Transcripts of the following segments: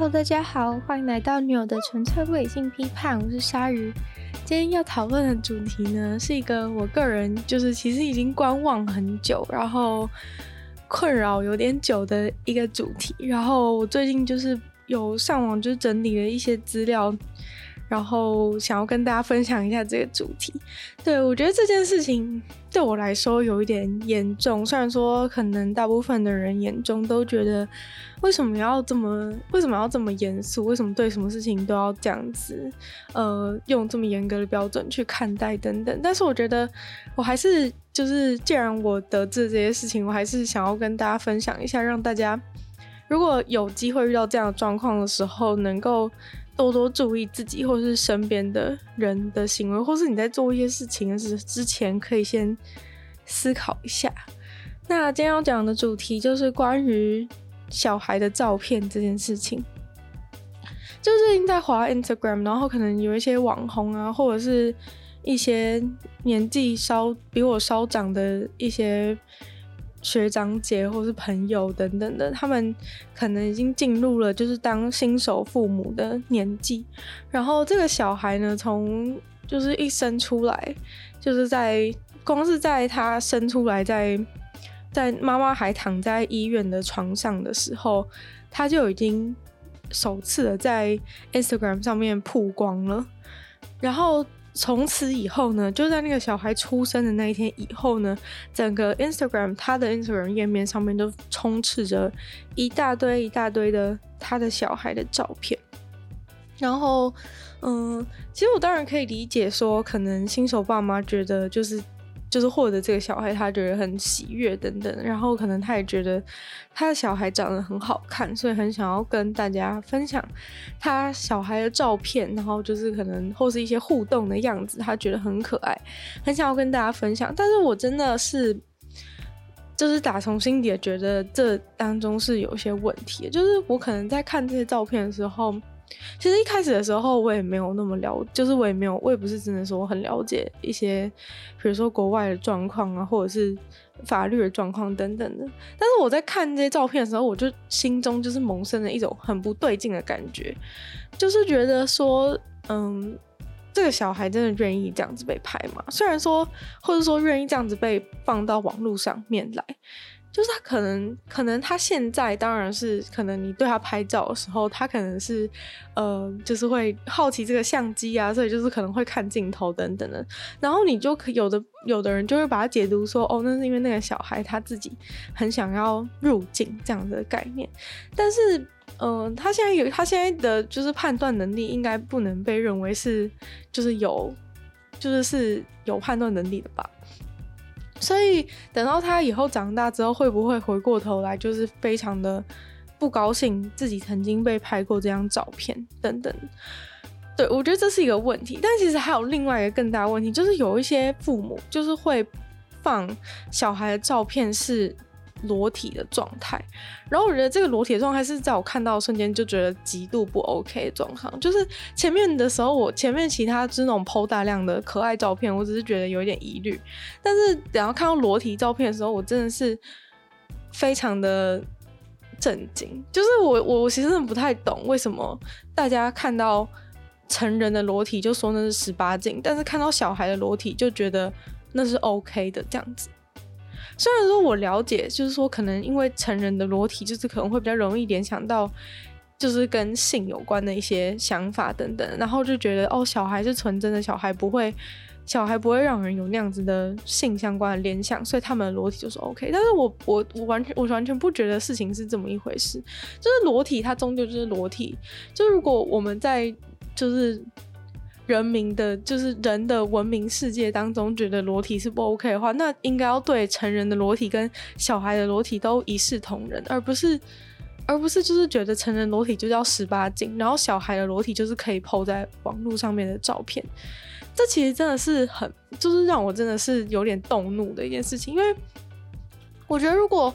Hello，大家好，欢迎来到女友的纯粹理性批判，我是鲨鱼。今天要讨论的主题呢，是一个我个人就是其实已经观望很久，然后困扰有点久的一个主题。然后我最近就是有上网就整理了一些资料。然后想要跟大家分享一下这个主题。对，我觉得这件事情对我来说有一点严重，虽然说可能大部分的人眼中都觉得为什么要这么为什么要这么严肃，为什么对什么事情都要这样子，呃，用这么严格的标准去看待等等。但是我觉得我还是就是，既然我得知这些事情，我还是想要跟大家分享一下，让大家如果有机会遇到这样的状况的时候，能够。多多注意自己，或是身边的人的行为，或是你在做一些事情的时之前，可以先思考一下。那今天要讲的主题就是关于小孩的照片这件事情。就最近在滑 Instagram，然后可能有一些网红啊，或者是一些年纪稍比我稍长的一些。学长姐或是朋友等等的，他们可能已经进入了就是当新手父母的年纪，然后这个小孩呢，从就是一生出来，就是在光是在他生出来在，在在妈妈还躺在医院的床上的时候，他就已经首次的在 Instagram 上面曝光了，然后。从此以后呢，就在那个小孩出生的那一天以后呢，整个 Instagram 他的 Instagram 页面上面都充斥着一大堆一大堆的他的小孩的照片。然后，嗯，其实我当然可以理解说，可能新手爸妈觉得就是。就是获得这个小孩，他觉得很喜悦等等，然后可能他也觉得他的小孩长得很好看，所以很想要跟大家分享他小孩的照片，然后就是可能或是一些互动的样子，他觉得很可爱，很想要跟大家分享。但是我真的是，就是打从心底的觉得这当中是有些问题，就是我可能在看这些照片的时候。其实一开始的时候，我也没有那么了，就是我也没有，我也不是真的说很了解一些，比如说国外的状况啊，或者是法律的状况等等的。但是我在看这些照片的时候，我就心中就是萌生了一种很不对劲的感觉，就是觉得说，嗯，这个小孩真的愿意这样子被拍吗？虽然说，或者说愿意这样子被放到网络上面来。就是他可能，可能他现在当然是可能你对他拍照的时候，他可能是，呃，就是会好奇这个相机啊，所以就是可能会看镜头等等的。然后你就可有的有的人就会把它解读说，哦，那是因为那个小孩他自己很想要入镜这样的概念。但是，嗯、他现在有他现在的就是判断能力，应该不能被认为是就是有就是是有判断能力的吧。所以等到他以后长大之后，会不会回过头来就是非常的不高兴自己曾经被拍过这张照片等等？对，我觉得这是一个问题。但其实还有另外一个更大问题，就是有一些父母就是会放小孩的照片是。裸体的状态，然后我觉得这个裸体的状态是在我看到的瞬间就觉得极度不 OK 的状况。就是前面的时候，我前面其他就是那种 PO 大量的可爱照片，我只是觉得有一点疑虑。但是等到看到裸体照片的时候，我真的是非常的震惊。就是我我我其实真的不太懂为什么大家看到成人的裸体就说那是十八禁，但是看到小孩的裸体就觉得那是 OK 的这样子。虽然说我了解，就是说可能因为成人的裸体，就是可能会比较容易联想到，就是跟性有关的一些想法等等，然后就觉得哦，小孩是纯真的，小孩不会，小孩不会让人有那样子的性相关的联想，所以他们的裸体就是 OK。但是我我我完全我完全不觉得事情是这么一回事，就是裸体它终究就是裸体，就如果我们在就是。人民的，就是人的文明世界当中，觉得裸体是不 OK 的话，那应该要对成人的裸体跟小孩的裸体都一视同仁，而不是，而不是就是觉得成人裸体就叫十八禁，然后小孩的裸体就是可以 PO 在网络上面的照片。这其实真的是很，就是让我真的是有点动怒的一件事情，因为我觉得如果，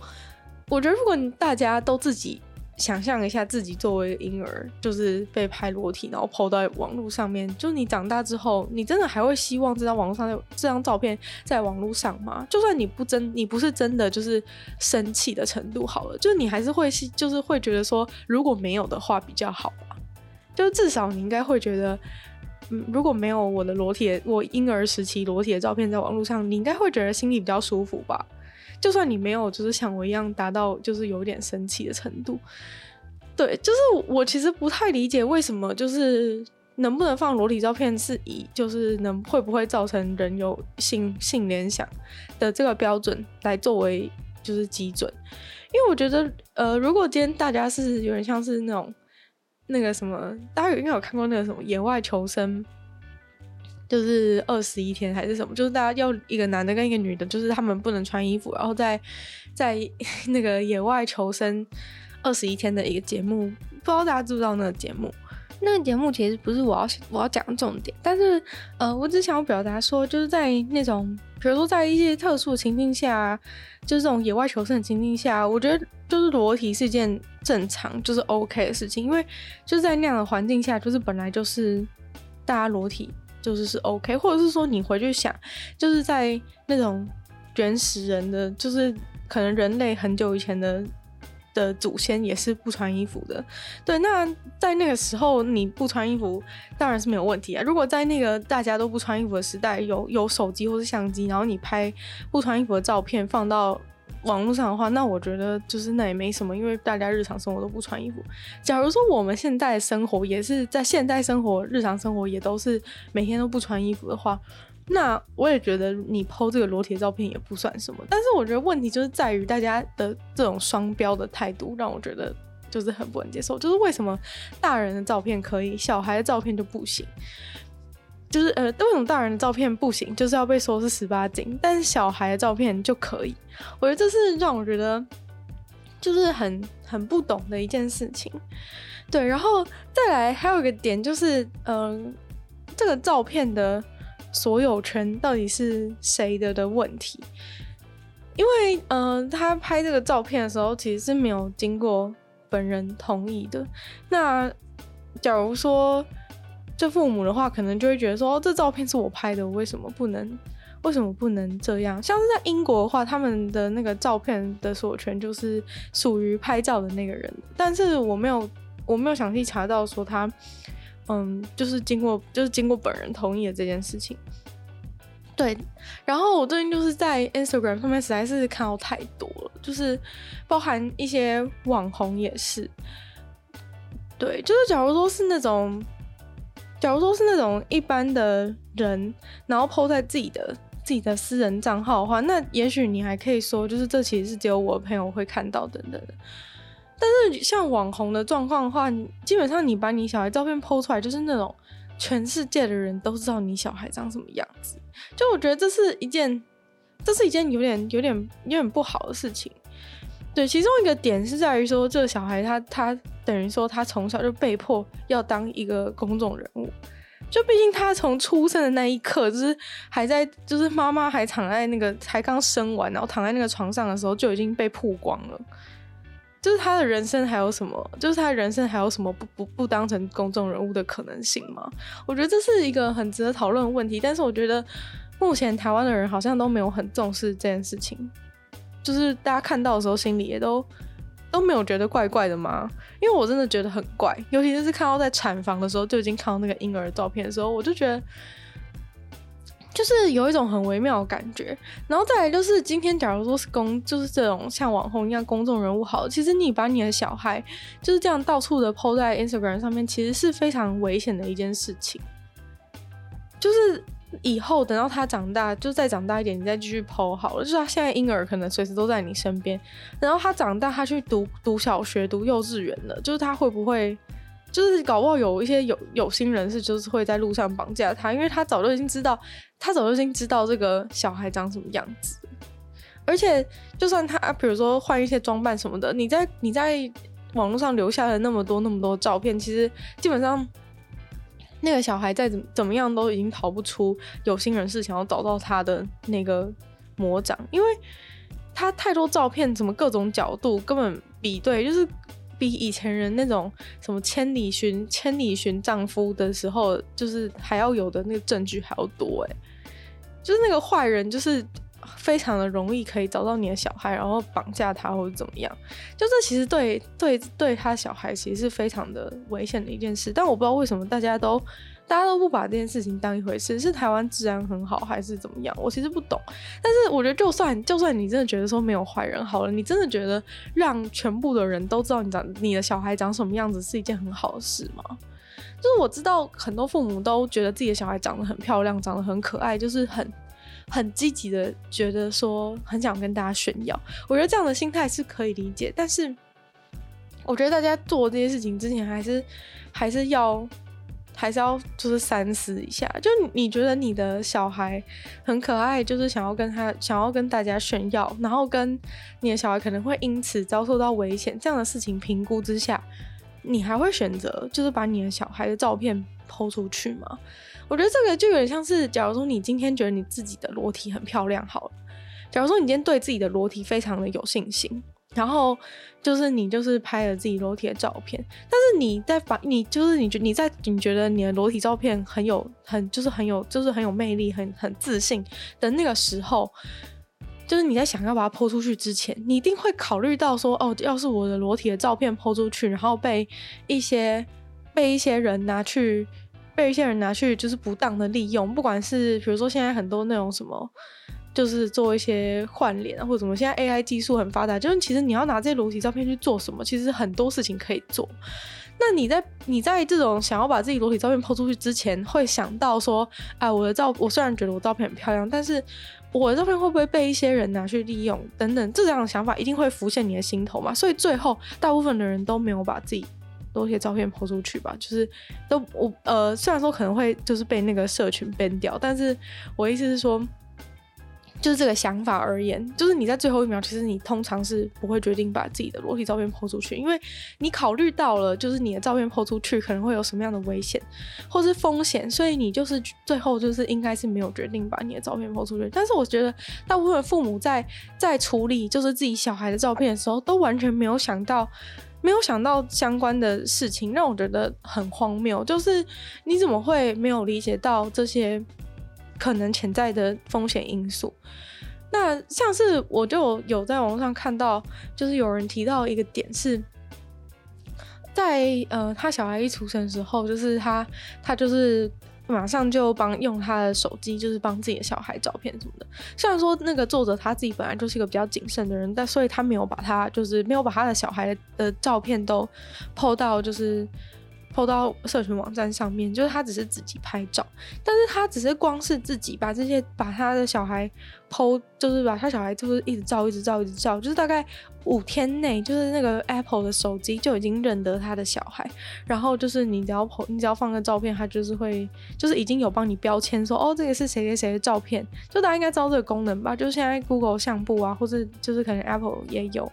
我觉得如果大家都自己想象一下自己作为婴儿，就是被拍裸体，然后抛在网络上面。就你长大之后，你真的还会希望这张网络上这张照片在网络上吗？就算你不真，你不是真的就是生气的程度好了，就是你还是会就是会觉得说，如果没有的话比较好吧。就至少你应该会觉得，嗯，如果没有我的裸体，我婴儿时期裸体的照片在网络上，你应该会觉得心里比较舒服吧。就算你没有，就是像我一样达到就是有点生气的程度，对，就是我其实不太理解为什么就是能不能放裸体照片是以就是能会不会造成人有性性联想的这个标准来作为就是基准，因为我觉得呃，如果今天大家是有点像是那种那个什么，大家有应该有看过那个什么野外求生。就是二十一天还是什么？就是大家要一个男的跟一个女的，就是他们不能穿衣服，然后在在 那个野外求生二十一天的一个节目，不知道大家知不知道那个节目？那个节目其实不是我要我要讲的重点，但是呃，我只想要表达说，就是在那种比如说在一些特殊情境下，就是这种野外求生的情境下，我觉得就是裸体是一件正常就是 OK 的事情，因为就是在那样的环境下，就是本来就是大家裸体。就是是 OK，或者是说你回去想，就是在那种原始人的，就是可能人类很久以前的的祖先也是不穿衣服的。对，那在那个时候你不穿衣服当然是没有问题啊。如果在那个大家都不穿衣服的时代，有有手机或是相机，然后你拍不穿衣服的照片放到。网络上的话，那我觉得就是那也没什么，因为大家日常生活都不穿衣服。假如说我们现在生活也是在现代生活、日常生活也都是每天都不穿衣服的话，那我也觉得你抛这个裸体照片也不算什么。但是我觉得问题就是在于大家的这种双标的态度，让我觉得就是很不能接受。就是为什么大人的照片可以，小孩的照片就不行？就是呃，为什么大人的照片不行？就是要被说是十八禁，但是小孩的照片就可以。我觉得这是让我觉得就是很很不懂的一件事情。对，然后再来还有一个点就是，嗯、这个照片的所有权到底是谁的的问题？因为嗯、他拍这个照片的时候其实是没有经过本人同意的。那假如说。这父母的话，可能就会觉得说，哦，这照片是我拍的，我为什么不能？为什么不能这样？像是在英国的话，他们的那个照片的所有权就是属于拍照的那个人，但是我没有，我没有详细查到说他，嗯，就是经过，就是经过本人同意的这件事情。对，然后我最近就是在 Instagram 上面实在是看到太多了，就是包含一些网红也是，对，就是假如说是那种。假如说是那种一般的人，然后 po 在自己的自己的私人账号的话，那也许你还可以说，就是这其实是只有我朋友会看到等等的。但是像网红的状况的话，基本上你把你小孩照片 po 出来，就是那种全世界的人都知道你小孩长什么样子。就我觉得这是一件，这是一件有点有点有点不好的事情。对，其中一个点是在于说，这个小孩他他等于说他从小就被迫要当一个公众人物，就毕竟他从出生的那一刻，就是还在，就是妈妈还躺在那个才刚生完，然后躺在那个床上的时候就已经被曝光了，就是他的人生还有什么？就是他人生还有什么不不不当成公众人物的可能性吗？我觉得这是一个很值得讨论的问题，但是我觉得目前台湾的人好像都没有很重视这件事情。就是大家看到的时候，心里也都都没有觉得怪怪的吗？因为我真的觉得很怪，尤其是看到在产房的时候就已经看到那个婴儿照片的时候，我就觉得就是有一种很微妙的感觉。然后再来就是今天，假如说是公，就是这种像网红一样公众人物，好，其实你把你的小孩就是这样到处的抛在 Instagram 上面，其实是非常危险的一件事情，就是。以后等到他长大，就再长大一点，你再继续剖好了。就是他现在婴儿可能随时都在你身边，然后他长大，他去读读小学、读幼稚园了，就是他会不会，就是搞不好有一些有有心人士，就是会在路上绑架他，因为他早就已经知道，他早就已经知道这个小孩长什么样子。而且，就算他比如说换一些装扮什么的，你在你在网络上留下了那么多那么多照片，其实基本上。那个小孩再怎怎么样都已经逃不出有心人士想要找到他的那个魔掌，因为他太多照片，怎么各种角度根本比对，就是比以前人那种什么千里寻千里寻丈夫的时候，就是还要有的那个证据还要多哎，就是那个坏人就是。非常的容易可以找到你的小孩，然后绑架他或者怎么样，就这其实对对对他小孩其实是非常的危险的一件事。但我不知道为什么大家都大家都不把这件事情当一回事，是台湾治安很好还是怎么样？我其实不懂。但是我觉得就算就算你真的觉得说没有坏人好了，你真的觉得让全部的人都知道你长你的小孩长什么样子是一件很好的事吗？就是我知道很多父母都觉得自己的小孩长得很漂亮，长得很可爱，就是很。很积极的觉得说很想跟大家炫耀，我觉得这样的心态是可以理解，但是我觉得大家做这些事情之前还是还是要还是要就是三思一下。就你觉得你的小孩很可爱，就是想要跟他想要跟大家炫耀，然后跟你的小孩可能会因此遭受到危险这样的事情评估之下，你还会选择就是把你的小孩的照片抛出去吗？我觉得这个就有点像是，假如说你今天觉得你自己的裸体很漂亮，好了，假如说你今天对自己的裸体非常的有信心，然后就是你就是拍了自己裸体的照片，但是你在把你就是你觉你在你觉得你的裸体照片很有很就是很有就是很有魅力很很自信的那个时候，就是你在想要把它 po 出去之前，你一定会考虑到说，哦，要是我的裸体的照片 po 出去，然后被一些被一些人拿去。被一些人拿去就是不当的利用，不管是比如说现在很多那种什么，就是做一些换脸或者什么，现在 AI 技术很发达，就是其实你要拿这些裸体照片去做什么，其实很多事情可以做。那你在你在这种想要把自己裸体照片抛出去之前，会想到说，哎，我的照，我虽然觉得我照片很漂亮，但是我的照片会不会被一些人拿去利用等等，这样的想法一定会浮现你的心头嘛。所以最后大部分的人都没有把自己。多些照片抛出去吧，就是都我呃，虽然说可能会就是被那个社群 ban 掉，但是我意思是说，就是这个想法而言，就是你在最后一秒，其实你通常是不会决定把自己的裸体照片抛出去，因为你考虑到了，就是你的照片抛出去可能会有什么样的危险或是风险，所以你就是最后就是应该是没有决定把你的照片抛出去。但是我觉得大部分父母在在处理就是自己小孩的照片的时候，都完全没有想到。没有想到相关的事情，让我觉得很荒谬。就是你怎么会没有理解到这些可能潜在的风险因素？那像是我就有在网上看到，就是有人提到一个点是，在呃他小孩一出生的时候，就是他他就是。马上就帮用他的手机，就是帮自己的小孩照片什么的。虽然说那个作者他自己本来就是一个比较谨慎的人，但所以他没有把他就是没有把他的小孩的照片都 po 到就是。PO 到社群网站上面，就是他只是自己拍照，但是他只是光是自己把这些把他的小孩 PO，就是把他小孩就是一直照，一直照，一直照，就是大概五天内，就是那个 Apple 的手机就已经认得他的小孩，然后就是你只要 PO，你只要放个照片，他就是会，就是已经有帮你标签说，哦，这个是谁谁谁的照片，就大家应该知道这个功能吧？就是现在 Google 相簿啊，或者就是可能 Apple 也有。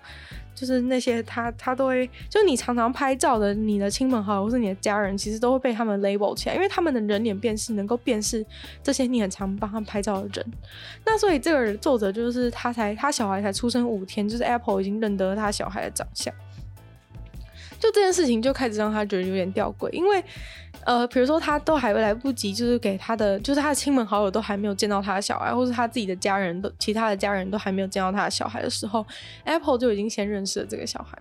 就是那些他他都会，就你常常拍照的你的亲朋好友或是你的家人，其实都会被他们 label 起来，因为他们的人脸辨识能够辨识这些你很常帮他们拍照的人。那所以这个作者就是他才他小孩才出生五天，就是 Apple 已经认得他小孩的长相。就这件事情就开始让他觉得有点吊诡，因为。呃，比如说他都还来不及，就是给他的，就是他的亲朋好友都还没有见到他的小孩，或是他自己的家人都，其他的家人都还没有见到他的小孩的时候，Apple 就已经先认识了这个小孩。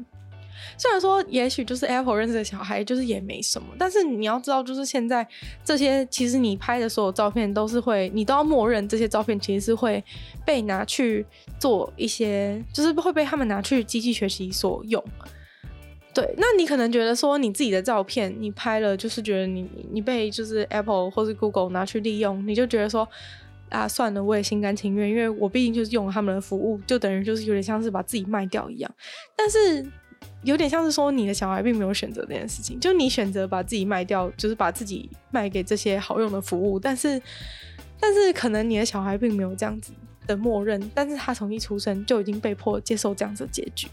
虽然说，也许就是 Apple 认识的小孩，就是也没什么，但是你要知道，就是现在这些，其实你拍的所有照片都是会，你都要默认这些照片其实是会被拿去做一些，就是会被他们拿去机器学习所用。对，那你可能觉得说你自己的照片你拍了，就是觉得你你被就是 Apple 或是 Google 拿去利用，你就觉得说啊，算了，我也心甘情愿，因为我毕竟就是用了他们的服务，就等于就是有点像是把自己卖掉一样。但是有点像是说你的小孩并没有选择这件事情，就你选择把自己卖掉，就是把自己卖给这些好用的服务，但是但是可能你的小孩并没有这样子的默认，但是他从一出生就已经被迫接受这样子的结局。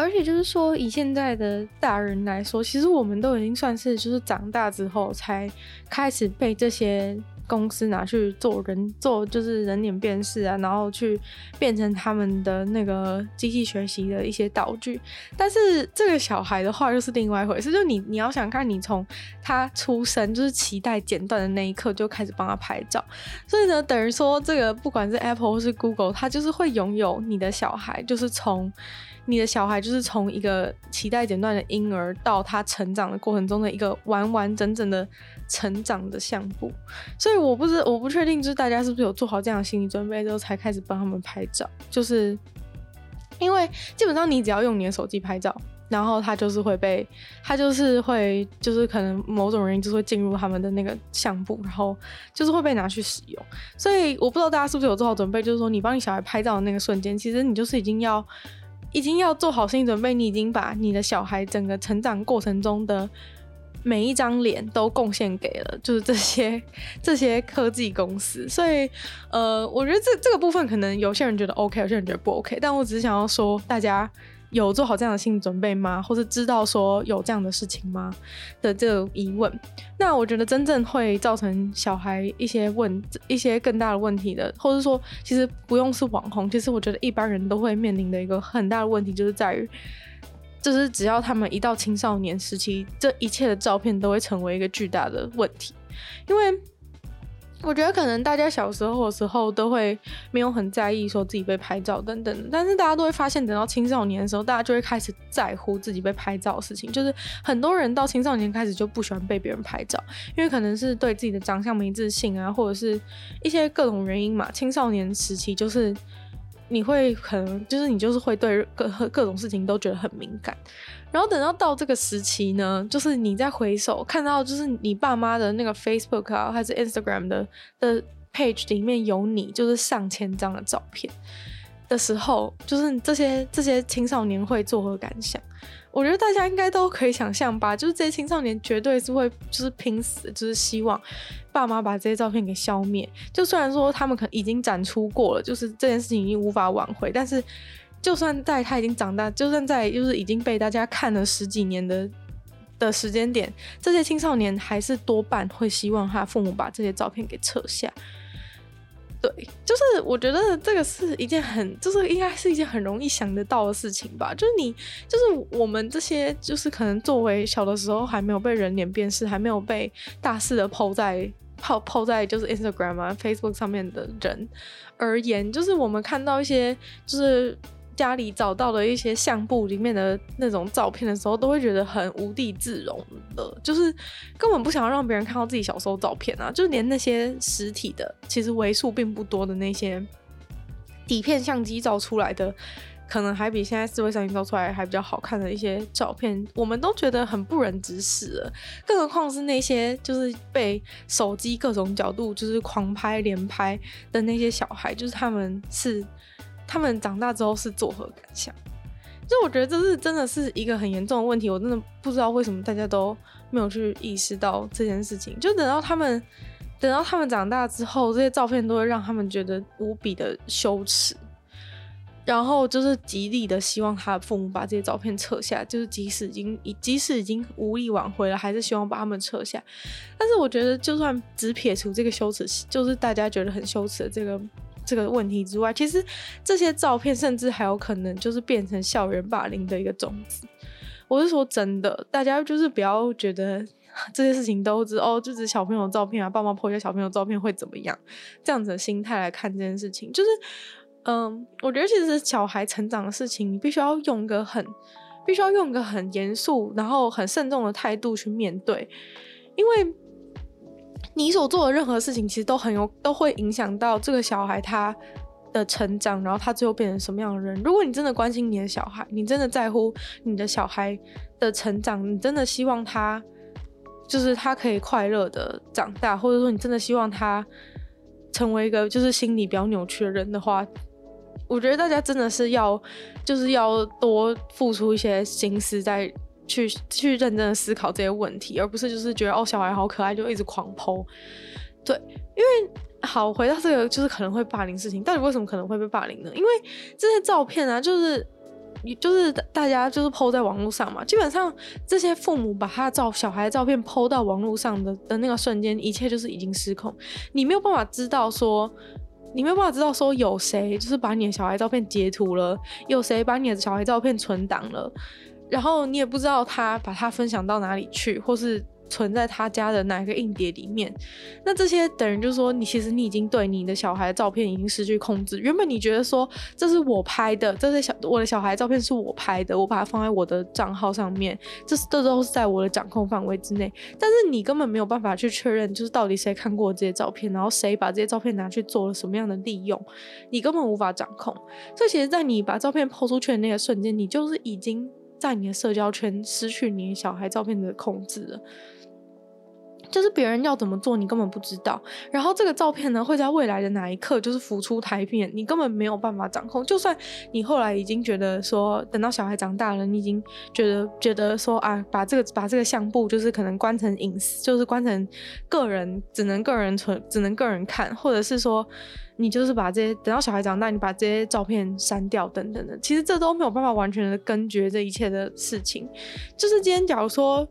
而且就是说，以现在的大人来说，其实我们都已经算是就是长大之后才开始被这些公司拿去做人做就是人脸辨识啊，然后去变成他们的那个机器学习的一些道具。但是这个小孩的话又是另外一回事，就你你要想看，你从他出生就是脐带剪断的那一刻就开始帮他拍照，所以呢，等于说这个不管是 Apple 或是 Google，它就是会拥有你的小孩，就是从。你的小孩就是从一个脐带剪断的婴儿到他成长的过程中的一个完完整整的成长的相簿，所以我不知我不确定，就是大家是不是有做好这样的心理准备之后才开始帮他们拍照，就是因为基本上你只要用你的手机拍照，然后他就是会被他就是会就是可能某种原因就会进入他们的那个相簿，然后就是会被拿去使用，所以我不知道大家是不是有做好准备，就是说你帮你小孩拍照的那个瞬间，其实你就是已经要。已经要做好心理准备，你已经把你的小孩整个成长过程中的每一张脸都贡献给了，就是这些 这些科技公司。所以，呃，我觉得这这个部分可能有些人觉得 OK，有些人觉得不 OK，但我只是想要说大家。有做好这样的心理准备吗？或是知道说有这样的事情吗？的这个疑问，那我觉得真正会造成小孩一些问一些更大的问题的，或者说其实不用是网红，其实我觉得一般人都会面临的一个很大的问题，就是在于，就是只要他们一到青少年时期，这一切的照片都会成为一个巨大的问题，因为。我觉得可能大家小时候的时候都会没有很在意说自己被拍照等等，但是大家都会发现，等到青少年的时候，大家就会开始在乎自己被拍照的事情。就是很多人到青少年开始就不喜欢被别人拍照，因为可能是对自己的长相没自信啊，或者是一些各种原因嘛。青少年时期就是。你会可能就是你就是会对各各种事情都觉得很敏感，然后等到到这个时期呢，就是你再回首看到就是你爸妈的那个 Facebook 啊，还是 Instagram 的的 page 里面有你就是上千张的照片的时候，就是这些这些青少年会作何感想？我觉得大家应该都可以想象吧，就是这些青少年绝对是会就是拼死，就是希望爸妈把这些照片给消灭。就虽然说他们可能已经展出过了，就是这件事情已经无法挽回，但是就算在他已经长大，就算在就是已经被大家看了十几年的的时间点，这些青少年还是多半会希望他父母把这些照片给撤下。对，就是我觉得这个是一件很，就是应该是一件很容易想得到的事情吧。就是你，就是我们这些，就是可能作为小的时候还没有被人脸辨识，还没有被大肆的抛在抛抛在就是 Instagram 啊 Facebook 上面的人而言，就是我们看到一些，就是。家里找到了一些相簿里面的那种照片的时候，都会觉得很无地自容的，就是根本不想要让别人看到自己小时候照片啊，就是连那些实体的，其实为数并不多的那些底片相机照出来的，可能还比现在智慧相机照出来还比较好看的一些照片，我们都觉得很不忍直视了，更何况是那些就是被手机各种角度就是狂拍连拍的那些小孩，就是他们是。他们长大之后是作何感想？就我觉得这是真的是一个很严重的问题，我真的不知道为什么大家都没有去意识到这件事情。就等到他们等到他们长大之后，这些照片都会让他们觉得无比的羞耻，然后就是极力的希望他的父母把这些照片撤下，就是即使已经已即使已经无力挽回了，还是希望把他们撤下。但是我觉得，就算只撇除这个羞耻，就是大家觉得很羞耻的这个。这个问题之外，其实这些照片甚至还有可能就是变成校园霸凌的一个种子。我是说真的，大家就是不要觉得这些事情都只哦，就是小朋友的照片啊，爸妈破一下小朋友的照片会怎么样？这样子的心态来看这件事情，就是嗯，我觉得其实小孩成长的事情，你必须要用一个很，必须要用一个很严肃，然后很慎重的态度去面对，因为。你所做的任何事情，其实都很有都会影响到这个小孩他的成长，然后他最后变成什么样的人。如果你真的关心你的小孩，你真的在乎你的小孩的成长，你真的希望他就是他可以快乐的长大，或者说你真的希望他成为一个就是心理比较扭曲的人的话，我觉得大家真的是要就是要多付出一些心思在。去去认真的思考这些问题，而不是就是觉得哦，小孩好可爱就一直狂 po。对，因为好回到这个就是可能会霸凌事情，到底为什么可能会被霸凌呢？因为这些照片啊，就是就是大家就是抛在网络上嘛，基本上这些父母把他照小孩的照片抛到网络上的的那个瞬间，一切就是已经失控，你没有办法知道说，你没有办法知道说有谁就是把你的小孩照片截图了，有谁把你的小孩照片存档了，然后你也不知道他把它分享到哪里去，或是。存在他家的哪个硬碟里面？那这些等于就是说，你其实你已经对你的小孩照片已经失去控制。原本你觉得说，这是我拍的，这是小我的小孩照片是我拍的，我把它放在我的账号上面，这这都是在我的掌控范围之内。但是你根本没有办法去确认，就是到底谁看过这些照片，然后谁把这些照片拿去做了什么样的利用，你根本无法掌控。所以其实，在你把照片抛出去的那个瞬间，你就是已经在你的社交圈失去你小孩照片的控制了。就是别人要怎么做，你根本不知道。然后这个照片呢，会在未来的哪一刻就是浮出台面，你根本没有办法掌控。就算你后来已经觉得说，等到小孩长大了，你已经觉得觉得说啊，把这个把这个相簿就是可能关成隐私，就是关成个人，只能个人存，只能个人看，或者是说你就是把这些等到小孩长大，你把这些照片删掉等等的。其实这都没有办法完全的根绝这一切的事情。就是今天假如说。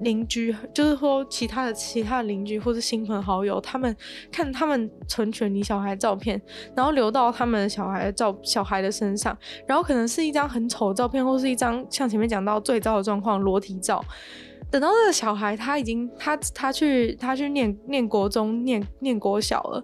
邻居就是说，其他的其他的邻居或是亲朋好友，他们看他们存全你小孩的照片，然后留到他们小孩的照小孩的身上，然后可能是一张很丑的照片，或是一张像前面讲到最糟的状况裸体照。等到这个小孩他已经他他去他去念念国中念念国小了，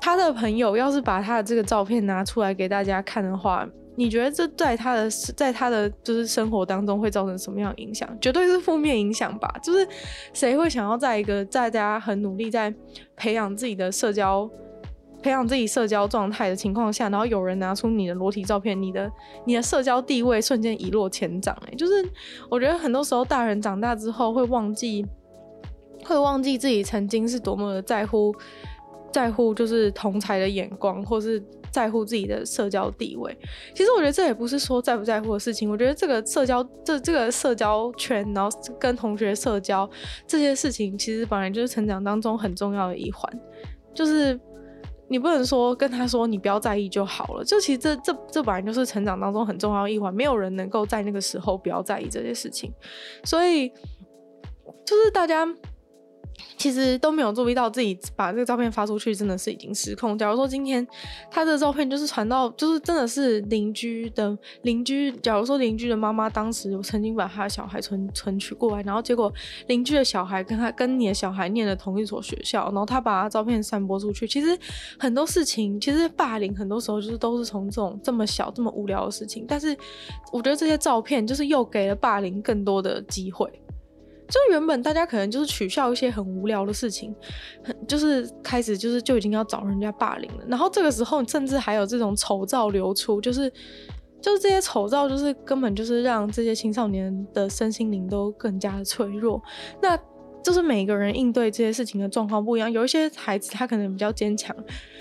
他的朋友要是把他的这个照片拿出来给大家看的话。你觉得这在他的在他的就是生活当中会造成什么样的影响？绝对是负面影响吧。就是谁会想要在一个在大家很努力在培养自己的社交、培养自己社交状态的情况下，然后有人拿出你的裸体照片，你的你的社交地位瞬间一落千丈。哎，就是我觉得很多时候大人长大之后会忘记，会忘记自己曾经是多么的在乎。在乎就是同才的眼光，或是在乎自己的社交地位。其实我觉得这也不是说在不在乎的事情。我觉得这个社交，这这个社交圈，然后跟同学社交这些事情，其实本来就是成长当中很重要的一环。就是你不能说跟他说你不要在意就好了。就其实这这这本来就是成长当中很重要的一环。没有人能够在那个时候不要在意这些事情。所以就是大家。其实都没有注意到自己把这个照片发出去，真的是已经失控。假如说今天他的照片就是传到，就是真的是邻居的邻居。假如说邻居的妈妈当时有曾经把他的小孩存存取过来，然后结果邻居的小孩跟他跟你的小孩念了同一所学校，然后他把他照片散播出去。其实很多事情，其实霸凌很多时候就是都是从这种这么小这么无聊的事情。但是我觉得这些照片就是又给了霸凌更多的机会。就原本大家可能就是取笑一些很无聊的事情，很就是开始就是就已经要找人家霸凌了，然后这个时候甚至还有这种丑照流出，就是就是这些丑照就是根本就是让这些青少年的身心灵都更加的脆弱。那就是每个人应对这些事情的状况不一样，有一些孩子他可能比较坚强，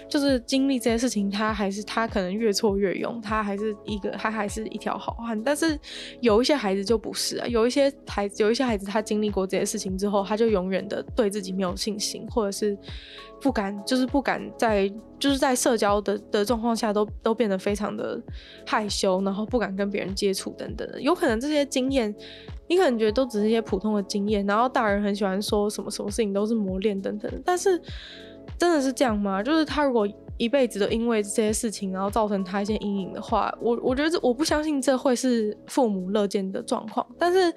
就是经历这些事情，他还是他可能越挫越勇，他还是一个他还是一条好汉。但是有一些孩子就不是啊，有一些孩子有一些孩子他经历过这些事情之后，他就永远的对自己没有信心，或者是不敢，就是不敢在就是在社交的的状况下都都变得非常的害羞，然后不敢跟别人接触等等的，有可能这些经验。你可能觉得都只是一些普通的经验，然后大人很喜欢说什么什么事情都是磨练等等，但是真的是这样吗？就是他如果一辈子都因为这些事情，然后造成他一些阴影的话，我我觉得我不相信这会是父母乐见的状况。但是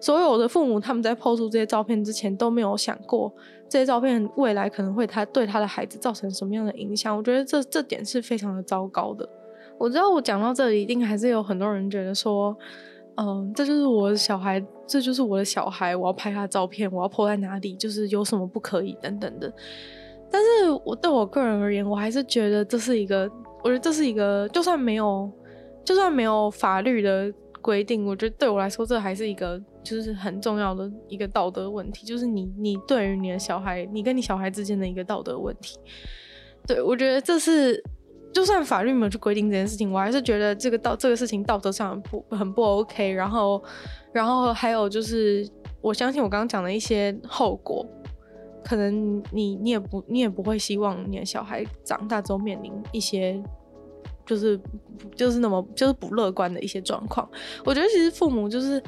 所有的父母他们在抛出这些照片之前都没有想过这些照片未来可能会他对他的孩子造成什么样的影响。我觉得这这点是非常的糟糕的。我知道我讲到这里，一定还是有很多人觉得说。嗯，这就是我的小孩，这就是我的小孩，我要拍他的照片，我要 po 在哪里，就是有什么不可以等等的。但是我对我个人而言，我还是觉得这是一个，我觉得这是一个，就算没有，就算没有法律的规定，我觉得对我来说，这还是一个，就是很重要的一个道德问题，就是你，你对于你的小孩，你跟你小孩之间的一个道德问题。对，我觉得这是。就算法律没有去规定这件事情，我还是觉得这个道这个事情道德上不很不 OK。然后，然后还有就是，我相信我刚刚讲的一些后果，可能你你也不你也不会希望你的小孩长大之后面临一些就是就是那么就是不乐观的一些状况。我觉得其实父母就是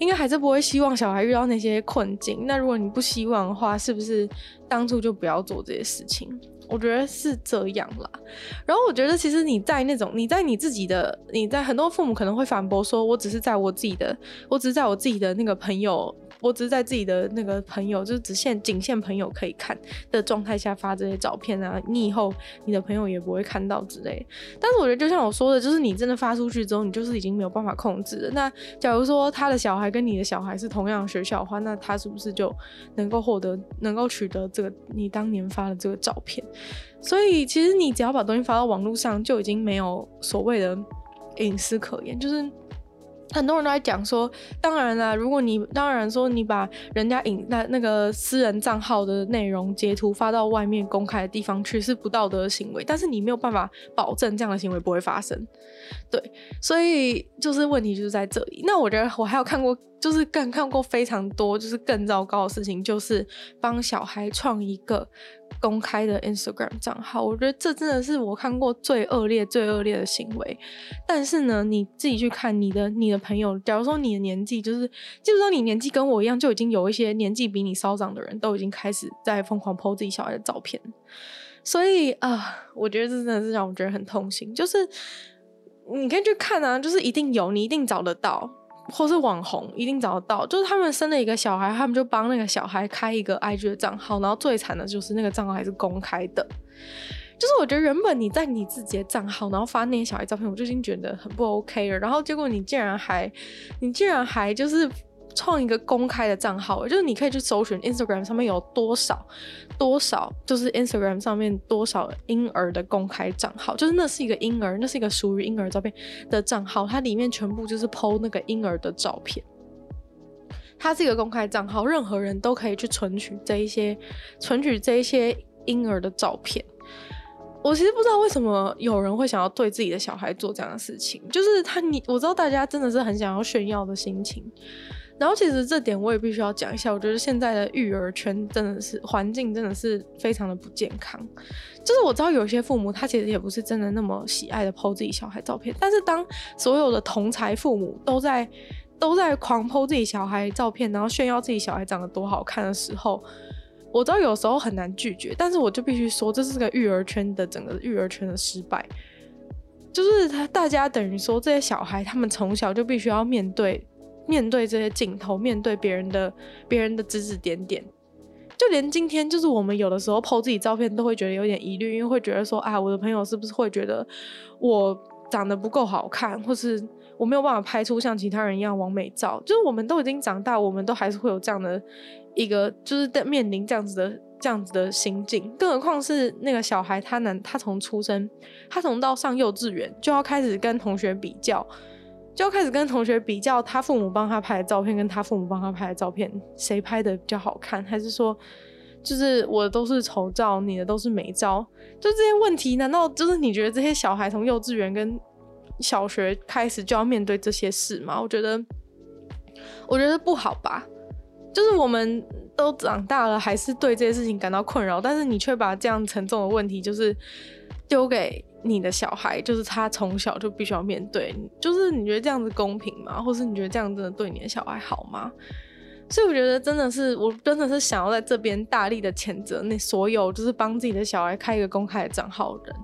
应该还是不会希望小孩遇到那些困境。那如果你不希望的话，是不是当初就不要做这些事情？我觉得是这样啦。然后我觉得其实你在那种你在你自己的你在很多父母可能会反驳说，我只是在我自己的我只是在我自己的那个朋友。我只是在自己的那个朋友，就是只限仅限朋友可以看的状态下发这些照片啊，你以后你的朋友也不会看到之类。但是我觉得就像我说的，就是你真的发出去之后，你就是已经没有办法控制了。那假如说他的小孩跟你的小孩是同样的学校的话，那他是不是就能够获得、能够取得这个你当年发的这个照片？所以其实你只要把东西发到网络上，就已经没有所谓的隐私可言，就是。很多人都在讲说，当然啦，如果你当然说你把人家隐那那个私人账号的内容截图发到外面公开的地方去是不道德的行为，但是你没有办法保证这样的行为不会发生，对，所以就是问题就是在这里。那我觉得我还有看过。就是更看过非常多，就是更糟糕的事情，就是帮小孩创一个公开的 Instagram 账号。我觉得这真的是我看过最恶劣、最恶劣的行为。但是呢，你自己去看你的你的朋友，假如说你的年纪就是，就是说你年纪跟我一样，就已经有一些年纪比你稍长的人都已经开始在疯狂 po 自己小孩的照片。所以啊、我觉得这真的是让我觉得很痛心。就是你可以去看啊，就是一定有，你一定找得到。或是网红一定找得到，就是他们生了一个小孩，他们就帮那个小孩开一个 IG 的账号，然后最惨的就是那个账号还是公开的。就是我觉得原本你在你自己的账号，然后发那些小孩照片，我就已经觉得很不 OK 了。然后结果你竟然还，你竟然还就是。创一个公开的账号，就是你可以去搜寻 Instagram 上面有多少多少，就是 Instagram 上面多少婴儿的公开账号，就是那是一个婴儿，那是一个属于婴儿照片的账号，它里面全部就是 po 那个婴儿的照片。它是一个公开账号，任何人都可以去存取这一些存取这一些婴儿的照片。我其实不知道为什么有人会想要对自己的小孩做这样的事情，就是他你我知道大家真的是很想要炫耀的心情。然后其实这点我也必须要讲一下，我觉得现在的育儿圈真的是环境真的是非常的不健康。就是我知道有些父母他其实也不是真的那么喜爱的剖自己小孩照片，但是当所有的同才父母都在都在狂剖自己小孩照片，然后炫耀自己小孩长得多好看的时候，我知道有时候很难拒绝，但是我就必须说，这是个育儿圈的整个育儿圈的失败。就是他大家等于说这些小孩他们从小就必须要面对。面对这些镜头，面对别人的别人的指指点点，就连今天，就是我们有的时候 po 自己照片，都会觉得有点疑虑，因为会觉得说，啊，我的朋友是不是会觉得我长得不够好看，或是我没有办法拍出像其他人一样完美照？就是我们都已经长大，我们都还是会有这样的一个，就是在面临这样子的这样子的心境。更何况是那个小孩，他能他从出生，他从到上幼稚园就要开始跟同学比较。就开始跟同学比较，他父母帮他拍的照片跟他父母帮他拍的照片，谁拍的比较好看？还是说，就是我的都是丑照，你的都是美照？就这些问题，难道就是你觉得这些小孩从幼稚园跟小学开始就要面对这些事吗？我觉得，我觉得不好吧。就是我们都长大了，还是对这些事情感到困扰，但是你却把这样沉重的问题，就是丢给。你的小孩就是他从小就必须要面对，就是你觉得这样子公平吗？或是你觉得这样真的对你的小孩好吗？所以我觉得真的是，我真的是想要在这边大力的谴责那所有就是帮自己的小孩开一个公开的账号的人，